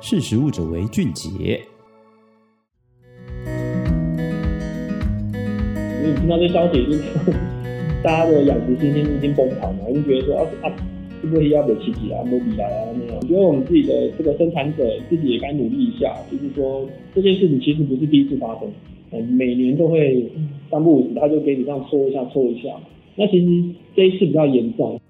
识时务者为俊杰。你听到这消息，就是 大家的养殖信心已经崩盘了，就觉得说啊啊，是不是要被刺激啊、摸底啊那样？我觉得我们自己的这个生产者自己也该努力一下，就是说这件事情其实不是第一次发生，嗯，每年都会三不五时他就给你这样搓一下搓一下。那其实这一次比较严重。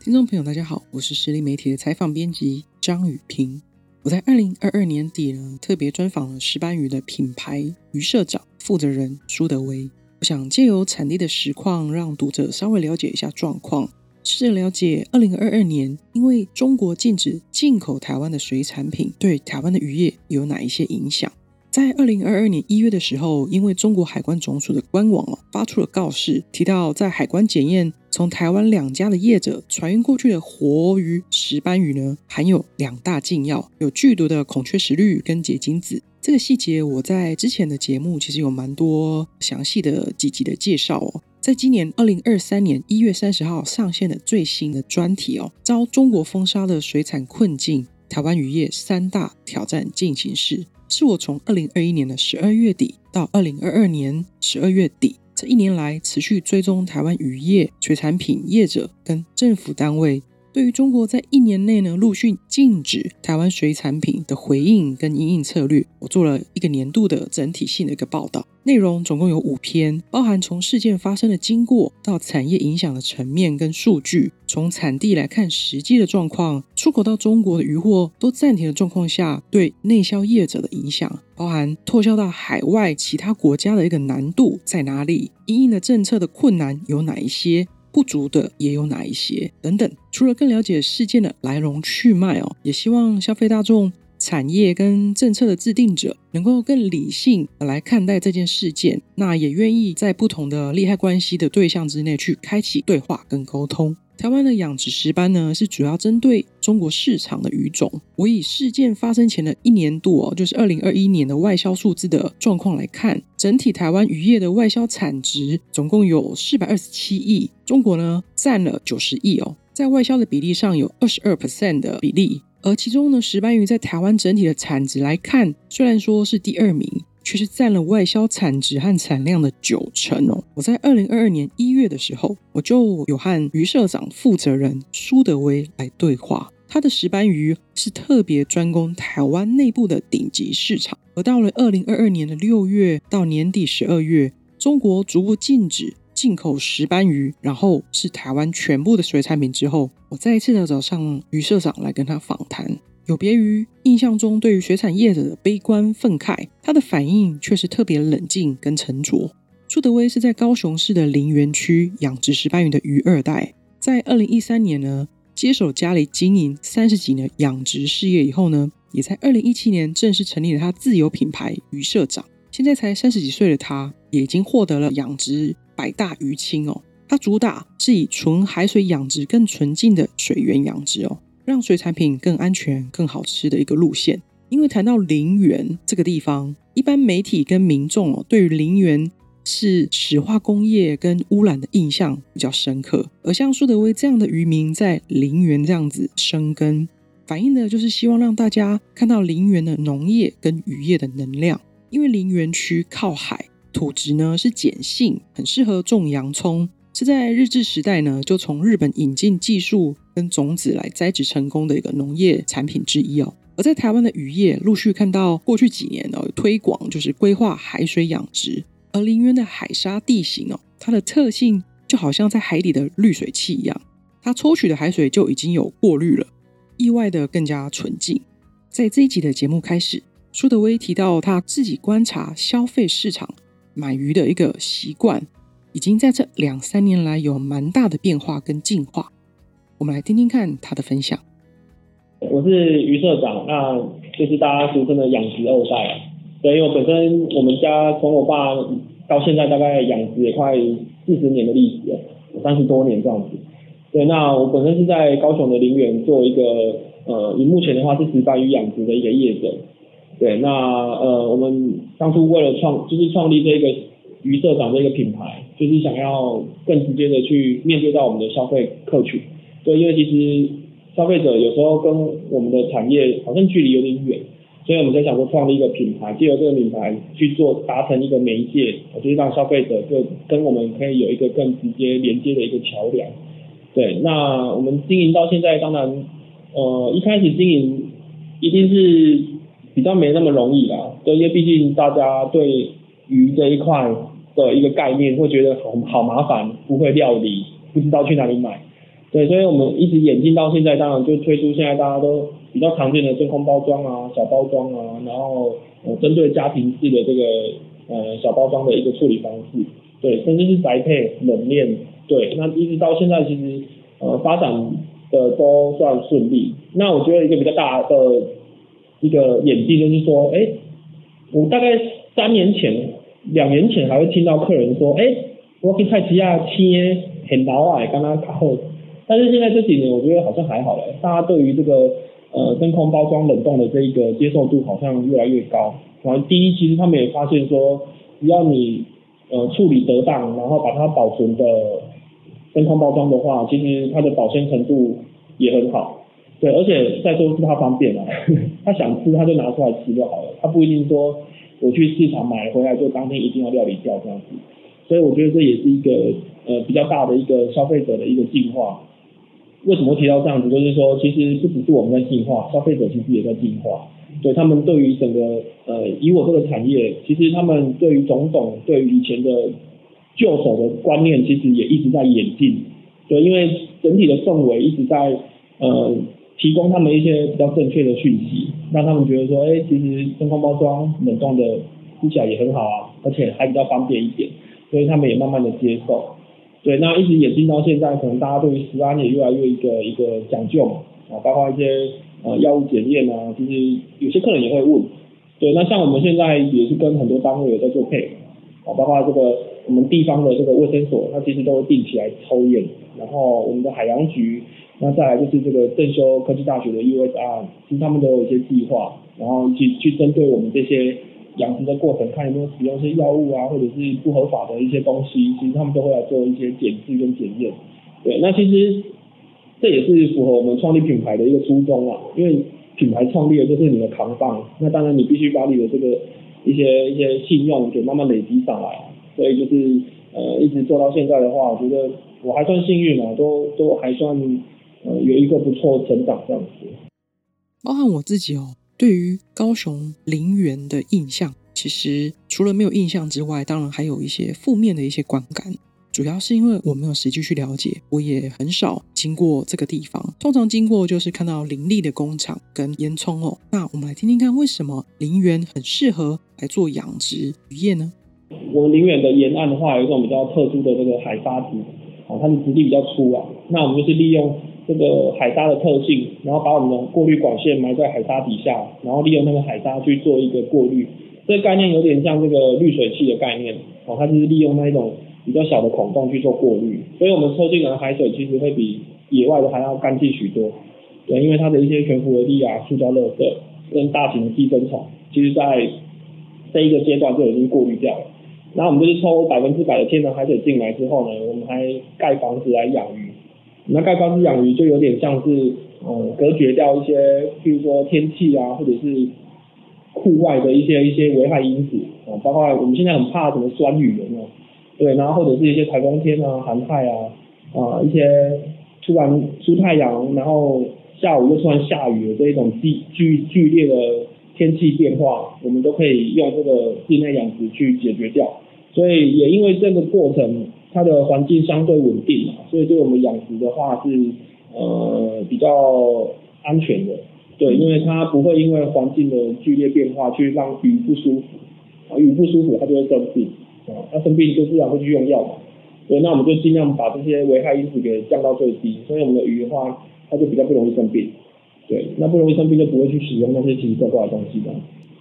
听众朋友，大家好，我是实力媒体的采访编辑张语屏。我在二零二二年底呢，特别专访了石斑鱼的品牌鱼社长负责人苏德威。我想借由产地的实况，让读者稍微了解一下状况，试着了解二零二二年因为中国禁止进口台湾的水产品，对台湾的渔业有哪一些影响？在二零二二年一月的时候，因为中国海关总署的官网哦发出了告示，提到在海关检验从台湾两家的业者船运过去的活鱼石斑鱼呢，含有两大禁药，有剧毒的孔雀石绿跟结晶子。这个细节我在之前的节目其实有蛮多详细的几集的介绍哦。在今年二零二三年一月三十号上线的最新的专题哦，遭中国封杀的水产困境，台湾渔业三大挑战进行式。是我从二零二一年的十二月底到二零二二年十二月底这一年来持续追踪台湾渔业、水产品业者跟政府单位。对于中国在一年内呢陆续禁止台湾水产品的回应跟因应策略，我做了一个年度的整体性的一个报道，内容总共有五篇，包含从事件发生的经过到产业影响的层面跟数据，从产地来看实际的状况，出口到中国的渔获都暂停的状况下，对内销业者的影响，包含拓销到海外其他国家的一个难度在哪里，因应的政策的困难有哪一些。不足的也有哪一些等等。除了更了解事件的来龙去脉哦，也希望消费大众、产业跟政策的制定者能够更理性来看待这件事件。那也愿意在不同的利害关系的对象之内去开启对话跟沟通。台湾的养殖石斑呢，是主要针对中国市场的鱼种。我以事件发生前的一年度哦，就是二零二一年的外销数字的状况来看，整体台湾渔业的外销产值总共有四百二十七亿，中国呢占了九十亿哦，在外销的比例上有二十二 percent 的比例，而其中呢，石斑鱼在台湾整体的产值来看，虽然说是第二名。却是占了外销产值和产量的九成哦。我在二零二二年一月的时候，我就有和鱼社长负责人苏德威来对话。他的石斑鱼是特别专攻台湾内部的顶级市场。而到了二零二二年的六月到年底十二月，中国逐步禁止进口石斑鱼，然后是台湾全部的水产品之后，我再一次的找上鱼社长来跟他访谈。有别于印象中对于水产业者的悲观愤慨，他的反应却是特别冷静跟沉着。朱德威是在高雄市的林园区养殖石斑鱼的鱼二代，在二零一三年呢接手家里经营三十几年养殖事业以后呢，也在二零一七年正式成立了他自有品牌鱼社长。现在才三十几岁的他，也已经获得了养殖百大鱼青哦。他主打是以纯海水养殖更纯净的水源养殖哦。让水产品更安全、更好吃的一个路线。因为谈到林园这个地方，一般媒体跟民众哦，对于林园是石化工业跟污染的印象比较深刻。而像苏德威这样的渔民在林园这样子生根，反映的就是希望让大家看到林园的农业跟渔业的能量。因为林园区靠海，土质呢是碱性，很适合种洋葱。是在日治时代呢，就从日本引进技术跟种子来栽植成功的一个农业产品之一哦。而在台湾的渔业陆续看到过去几年哦推广，就是规划海水养殖。而林园的海沙地形哦，它的特性就好像在海底的滤水器一样，它抽取的海水就已经有过滤了，意外的更加纯净。在这一集的节目开始，苏德威提到他自己观察消费市场买鱼的一个习惯。已经在这两三年来有蛮大的变化跟进化，我们来听听看他的分享。我是余社长，那就是大家俗称的养殖二代。对，因为本身我们家从我爸到现在大概养殖也快四十年的历史了，三十多年这样子。对，那我本身是在高雄的林园做一个呃，以目前的话是石斑鱼养殖的一个业者。对，那呃，我们当初为了创，就是创立这个。鱼社长这个品牌，就是想要更直接的去面对到我们的消费客群。对，因为其实消费者有时候跟我们的产业好像距离有点远，所以我们在想说创立一个品牌，借由这个品牌去做达成一个媒介，就是让消费者就跟我们可以有一个更直接连接的一个桥梁。对，那我们经营到现在，当然，呃，一开始经营一定是比较没那么容易啦，对，因为毕竟大家对鱼这一块的一个概念会觉得好好麻烦，不会料理，不知道去哪里买。对，所以我们一直演进到现在，当然就推出现在大家都比较常见的真空包装啊、小包装啊，然后呃针对家庭式的这个呃小包装的一个处理方式，对，甚至是宅配冷链，对，那一直到现在其实呃发展的都算顺利。那我觉得一个比较大的一个演进就是说，哎，我大概三年前、两年前还会听到客人说，哎，我去菜市仔切很老啊，刚刚卡后。但是现在这几年，我觉得好像还好了。大家对于这个呃真空包装冷冻的这一个接受度好像越来越高。然后第一，其实他们也发现说，只要你呃处理得当，然后把它保存的真空包装的话，其实它的保鲜程度也很好。对，而且再说是它方便啊，他想吃他就拿出来吃就好了，他不一定说我去市场买回来就当天一定要料理掉这样子。所以我觉得这也是一个呃比较大的一个消费者的一个进化。为什么提到这样子？就是说，其实不只是我们在进化，消费者其实也在进化。对，他们对于整个呃，以我这个产业，其实他们对于种种对于以前的旧手的观念，其实也一直在演进。对，因为整体的氛围一直在呃提供他们一些比较正确的讯息，让他们觉得说，哎，其实真空包装冷冻的吃起来也很好啊，而且还比较方便一点，所以他们也慢慢的接受。对，那一直演进到现在，可能大家对于食安也越来越一个一个讲究嘛，啊，包括一些呃药物检验啊，其实有些客人也会问。对，那像我们现在也是跟很多单位有在做配合，啊，包括这个我们地方的这个卫生所，它其实都会定期来抽验，然后我们的海洋局，那再来就是这个正修科技大学的 USR，其实他们都有一些计划，然后去去针对我们这些。养殖的过程，看有没有使用一些药物啊，或者是不合法的一些东西，其实他们都会来做一些检测跟检验。对，那其实这也是符合我们创立品牌的一个初衷啊，因为品牌创立的就是你的扛棒，那当然你必须把你的这个一些一些信用给慢慢累积上来。所以就是呃一直做到现在的话，我觉得我还算幸运啊，都都还算呃有一个不错的成长这样子。包含我自己哦。对于高雄林园的印象，其实除了没有印象之外，当然还有一些负面的一些观感。主要是因为我没有实际去了解，我也很少经过这个地方。通常经过就是看到林立的工厂跟烟囱哦。那我们来听听看，为什么林园很适合来做养殖渔业呢？我们林园的沿岸的话，有一种比较特殊的这个海沙质，啊，它的质地比较粗啊。那我们就是利用。这个海沙的特性，然后把我们的过滤管线埋在海沙底下，然后利用那个海沙去做一个过滤。这个概念有点像这个滤水器的概念，哦，它就是利用那一种比较小的孔洞去做过滤，所以我们抽进来的海水其实会比野外的还要干净许多。对，因为它的一些悬浮微粒啊、塑胶垃圾跟大型的寄生虫，其实在这一个阶段就已经过滤掉了。然后我们就是抽百分之百的天然海水进来之后呢，我们还盖房子来养鱼。那盖房子养鱼就有点像是，嗯，隔绝掉一些，譬如说天气啊，或者是户外的一些一些危害因子啊，包括我们现在很怕什么酸雨的那种，对，然后或者是一些台风天啊、寒害啊，啊，一些突然出太阳，然后下午又突然下雨的这一种剧剧剧烈的天气变化，我们都可以用这个室内养殖去解决掉。所以也因为这个过程。它的环境相对稳定嘛，所以对我们养殖的话是呃比较安全的，对，因为它不会因为环境的剧烈变化去让鱼不舒服，啊，鱼不舒服它就会生病，啊，它生病就自然会去用药嘛，对，那我们就尽量把这些危害因子给降到最低，所以我们的鱼的话，它就比较不容易生病，对，那不容易生病就不会去使用那些奇奇怪怪的东西的，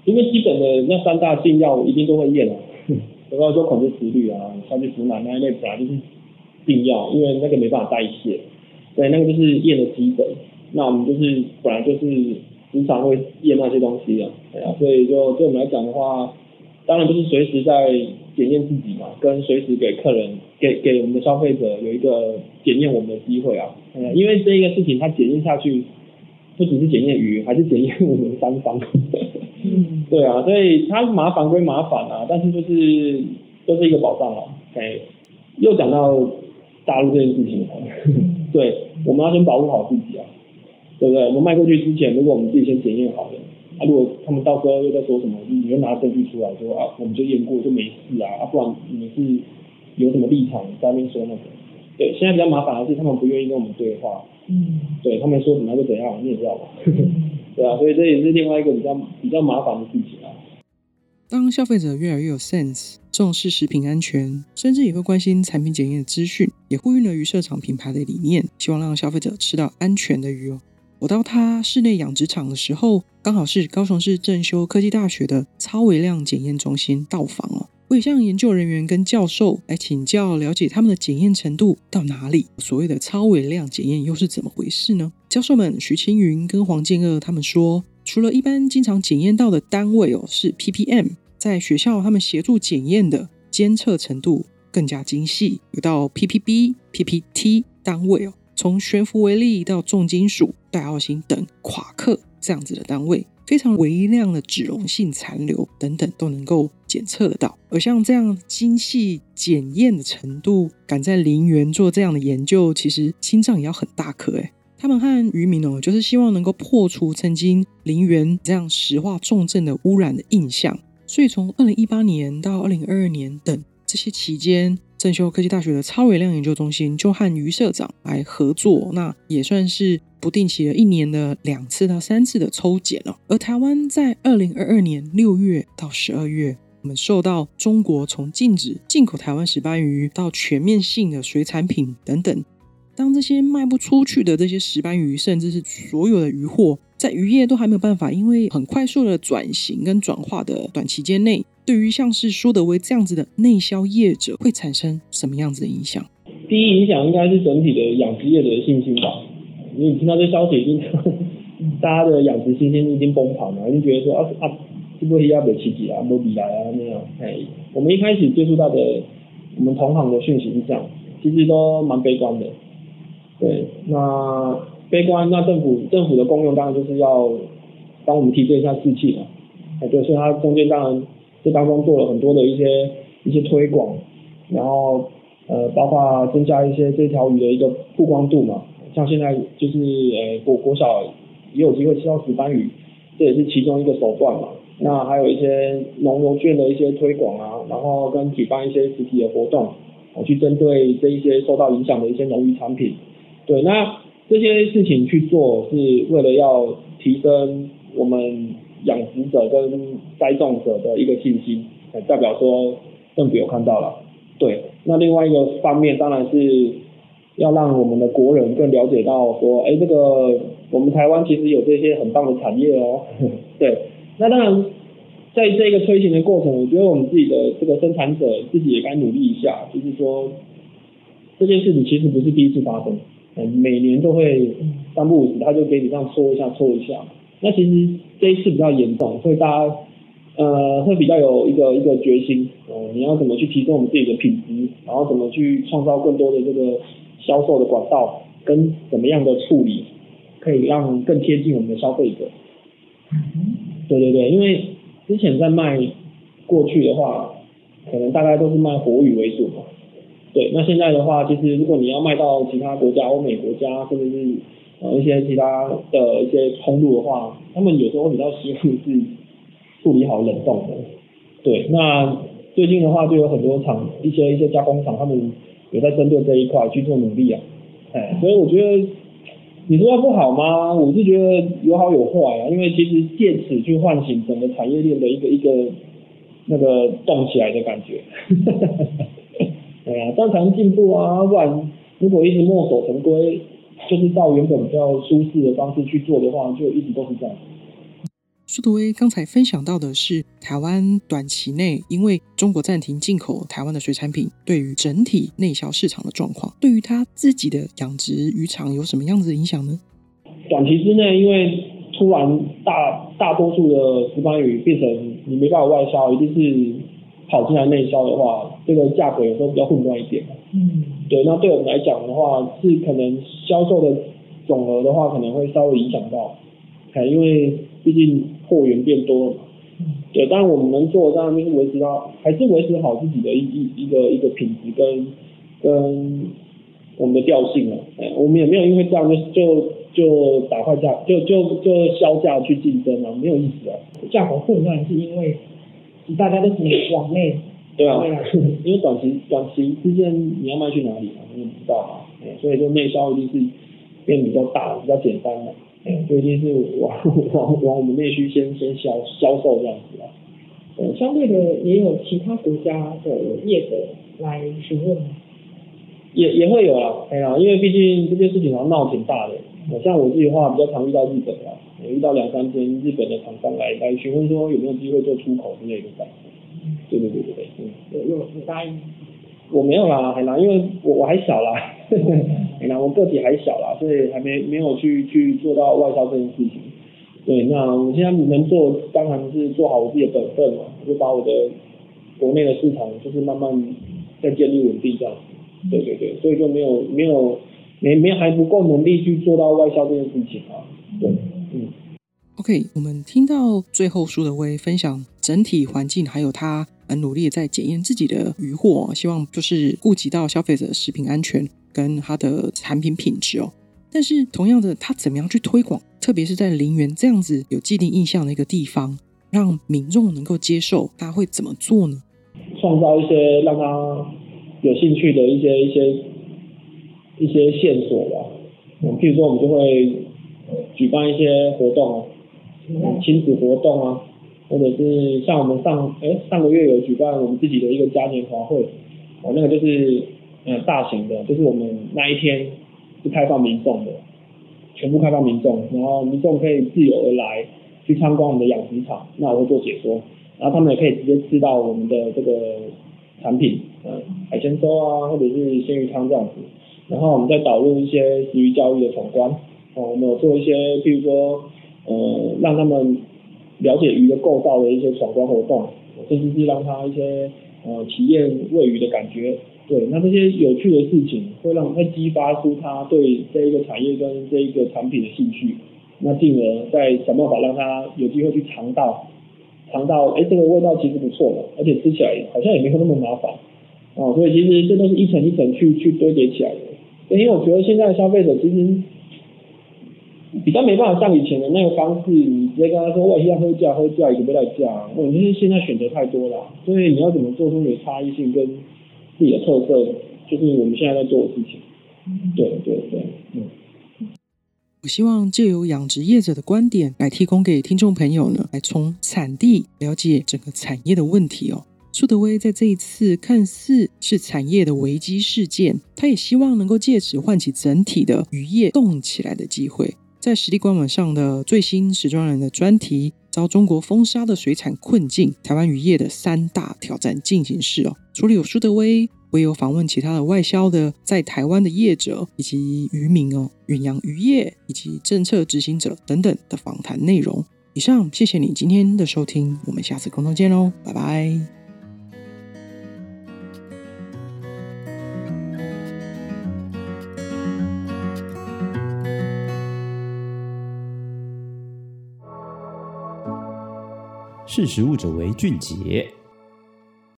因为基本的那三大禁药一定都会验啊。比方说恐惧词率啊，消极腐满那一类本来就是禁药，因为那个没办法代谢，对，那个就是验的基本。那我们就是本来就是时常会验那些东西的，对啊，所以就对我们来讲的话，当然就是随时在检验自己嘛，跟随时给客人、给给我们的消费者有一个检验我们的机会啊。嗯，因为这一个事情它检验下去，不只是检验鱼，还是检验我们三方。嗯，对啊，所以它麻烦归麻烦啊，但是就是都、就是一个保障啊。哎，又讲到大陆这件事情了，对，我们要先保护好自己啊，对不对？我们卖过去之前，如果我们自己先检验好了。啊，如果他们到时候又在说什么，你就拿证据出来说啊，我们就验过就没事啊，啊，不然你们是有什么立场在那边说那个？对，现在比较麻烦的是他们不愿意跟我们对话，嗯，对他们说怎么样就怎样，你也知道吧？对啊，所以这也是另外一个比较比较麻烦的事情啊。当消费者越来越有 sense，重视食品安全，甚至也会关心产品检验的资讯，也呼应了鱼社长品牌的理念，希望让消费者吃到安全的鱼哦。我到他室内养殖场的时候，刚好是高雄市正修科技大学的超微量检验中心到访哦。我也向研究人员跟教授来请教，了解他们的检验程度到哪里。所谓的超微量检验又是怎么回事呢？教授们徐青云跟黄建二他们说，除了一般经常检验到的单位哦是 ppm，在学校他们协助检验的监测程度更加精细，有到 ppb、ppt 单位哦。从悬浮微粒到重金属、戴奥星等夸克这样子的单位，非常微量的脂溶性残留等等都能够检测得到。而像这样精细检验的程度，敢在林园做这样的研究，其实心脏也要很大颗诶。他们和渔民哦，就是希望能够破除曾经林园这样石化重症的污染的印象。所以从二零一八年到二零二二年等这些期间。正修科技大学的超微量研究中心就和余社长来合作，那也算是不定期的一年的两次到三次的抽检了。而台湾在二零二二年六月到十二月，我们受到中国从禁止进口台湾石斑鱼到全面性的水产品等等，当这些卖不出去的这些石斑鱼，甚至是所有的鱼货，在渔业都还没有办法，因为很快速的转型跟转化的短期间内。对于像是舒德威这样子的内销业者，会产生什么样子的影响？第一影响应该是整体的养殖业者的信心吧。因为你听到这消息，已经 大家的养殖信心已经崩盘了，已经觉得说啊啊，是不是要被刺激啊，没比来啊那样。哎，我们一开始接触到的我们同行的讯息是这样，其实都蛮悲观的。对，那悲观，那政府政府的功用当然就是要帮我们提振一下士气嘛。哎，对，所以它中间当然。这当中做了很多的一些一些推广，然后呃，包括增加一些这条鱼的一个曝光度嘛，像现在就是呃国国小也有机会吃到石斑鱼，这也是其中一个手段嘛。那还有一些农游券的一些推广啊，然后跟举办一些实体的活动，我去针对这一些受到影响的一些农渔产品。对，那这些事情去做是为了要提升我们。养殖者跟栽种者的一个信心，代表说政府有看到了。对，那另外一个方面当然是要让我们的国人更了解到说，哎，这个我们台湾其实有这些很棒的产业哦。对，那当然在这个推行的过程，我觉得我们自己的这个生产者自己也该努力一下，就是说这件事情其实不是第一次发生，每年都会三不五时他就给你这样说一下，说一下。那其实这一次比较严重，所以大家呃会比较有一个一个决心、呃，你要怎么去提升我们自己的品质，然后怎么去创造更多的这个销售的管道，跟怎么样的处理，可以让更贴近我们的消费者。对对对，因为之前在卖过去的话，可能大概都是卖活鱼为主嘛。对，那现在的话，其实如果你要卖到其他国家，欧美国家，甚至是呃，一些其他的一些通路的话，他们有时候比较希望是处理好冷冻的。对，那最近的话就有很多厂，一些一些加工厂，他们也在针对这一块去做努力啊。哎，所以我觉得你说它不好吗？我是觉得有好有坏啊，因为其实借此去唤醒整个产业链的一个一个那个动起来的感觉。哎呀，当然进步啊，不然如果一直墨守成规。就是照原本比较舒适的方式去做的话，就一直都是这样。苏德威刚才分享到的是台湾短期内因为中国暂停进口台湾的水产品，对于整体内销市场的状况，对于他自己的养殖渔场有什么样子的影响呢？短期之内，因为突然大大多数的石斑鱼变成你没办法外销，一定是跑进来内销的话，这个价格有时候比较混乱一点。嗯，对，那对我们来讲的话，是可能销售的总额的话，可能会稍微影响到，因为毕竟货源变多了嘛。对，当然我们能做的当然就是维持到，还是维持好自己的一一一个一个品质跟跟我们的调性了。哎，我们也没有因为这样就就就打坏价，就就就销价去竞争啊，没有意思啊。价格混乱是因为大家都只能往内。对啊，因为短期短期之间你要卖去哪里啊？你也不知道嘛。哎，所以说内销一定是变比较大，比较简单的。就一定是往 往往我们内需先先销销售这样子啊，呃，相对的也有其他国家的业者来询问吗？也也会有啦，哎呀，因为毕竟这件事情好像闹挺大的，像我自己的话比较常遇到日本啊，遇到两三天日本的厂商来来询问说有没有机会做出口之类的感觉，对对对对对，嗯，有有有答应。我没有啦，海南，因为我我还小啦，海南我个体还小啦，所以还没没有去去做到外销这件事情。对，那我现在能做，当然是做好我自己的本分嘛，就把我的国内的市场就是慢慢在建立稳定这样。对对对，所以就没有没有没没还不够能力去做到外销这件事情啊。对，嗯。OK，我们听到最后苏德威分享整体环境，还有他。很努力在检验自己的鱼货，希望就是顾及到消费者的食品安全跟他的产品品质哦。但是同样的，他怎么样去推广？特别是在林园这样子有既定印象的一个地方，让民众能够接受，他会怎么做呢？创造一些让他有兴趣的一些一些一些线索吧。嗯，譬如说我们就会举办一些活动啊，亲子活动啊。或者是像我们上哎上个月有举办我们自己的一个嘉年华会，哦那个就是嗯大型的，就是我们那一天是开放民众的，全部开放民众，然后民众可以自由而来去参观我们的养殖场，那我会做解说，然后他们也可以直接吃到我们的这个产品，嗯海鲜粥啊或者是鲜鱼汤这样子，然后我们再导入一些鱼教育的闯关，哦我们有做一些譬如说呃让他们。了解鱼的构造的一些闯关活动，甚至是让他一些呃体验喂鱼的感觉，对，那这些有趣的事情会让会激发出他对这一个产业跟这一个产品的兴趣，那进而再想办法让他有机会去尝到，尝到哎这个味道其实不错的，而且吃起来好像也没有那么麻烦，哦，所以其实这都是一层一层去去堆叠起来的，因为我觉得现在消费者其实。比较没办法像以前的那个方式，你直接跟他说我要喝价喝价，一个不带价。我们就是现在选择太多了，所以你要怎么做出你的差异性跟自己的特色，就是我们现在在做的事情。对对对，嗯。我希望借由养殖业者的观点来提供给听众朋友呢，来从产地了解整个产业的问题哦。苏德威在这一次看似是产业的危机事件，他也希望能够借此唤起整体的渔业动起来的机会。在实力官网上的最新时装人的专题，遭中国封杀的水产困境，台湾渔业的三大挑战进行式哦。除了有苏德威，我也有访问其他的外销的在台湾的业者以及渔民哦，远洋渔业以及政策执行者等等的访谈内容。以上，谢谢你今天的收听，我们下次共同见喽，拜拜。识时务者为俊杰。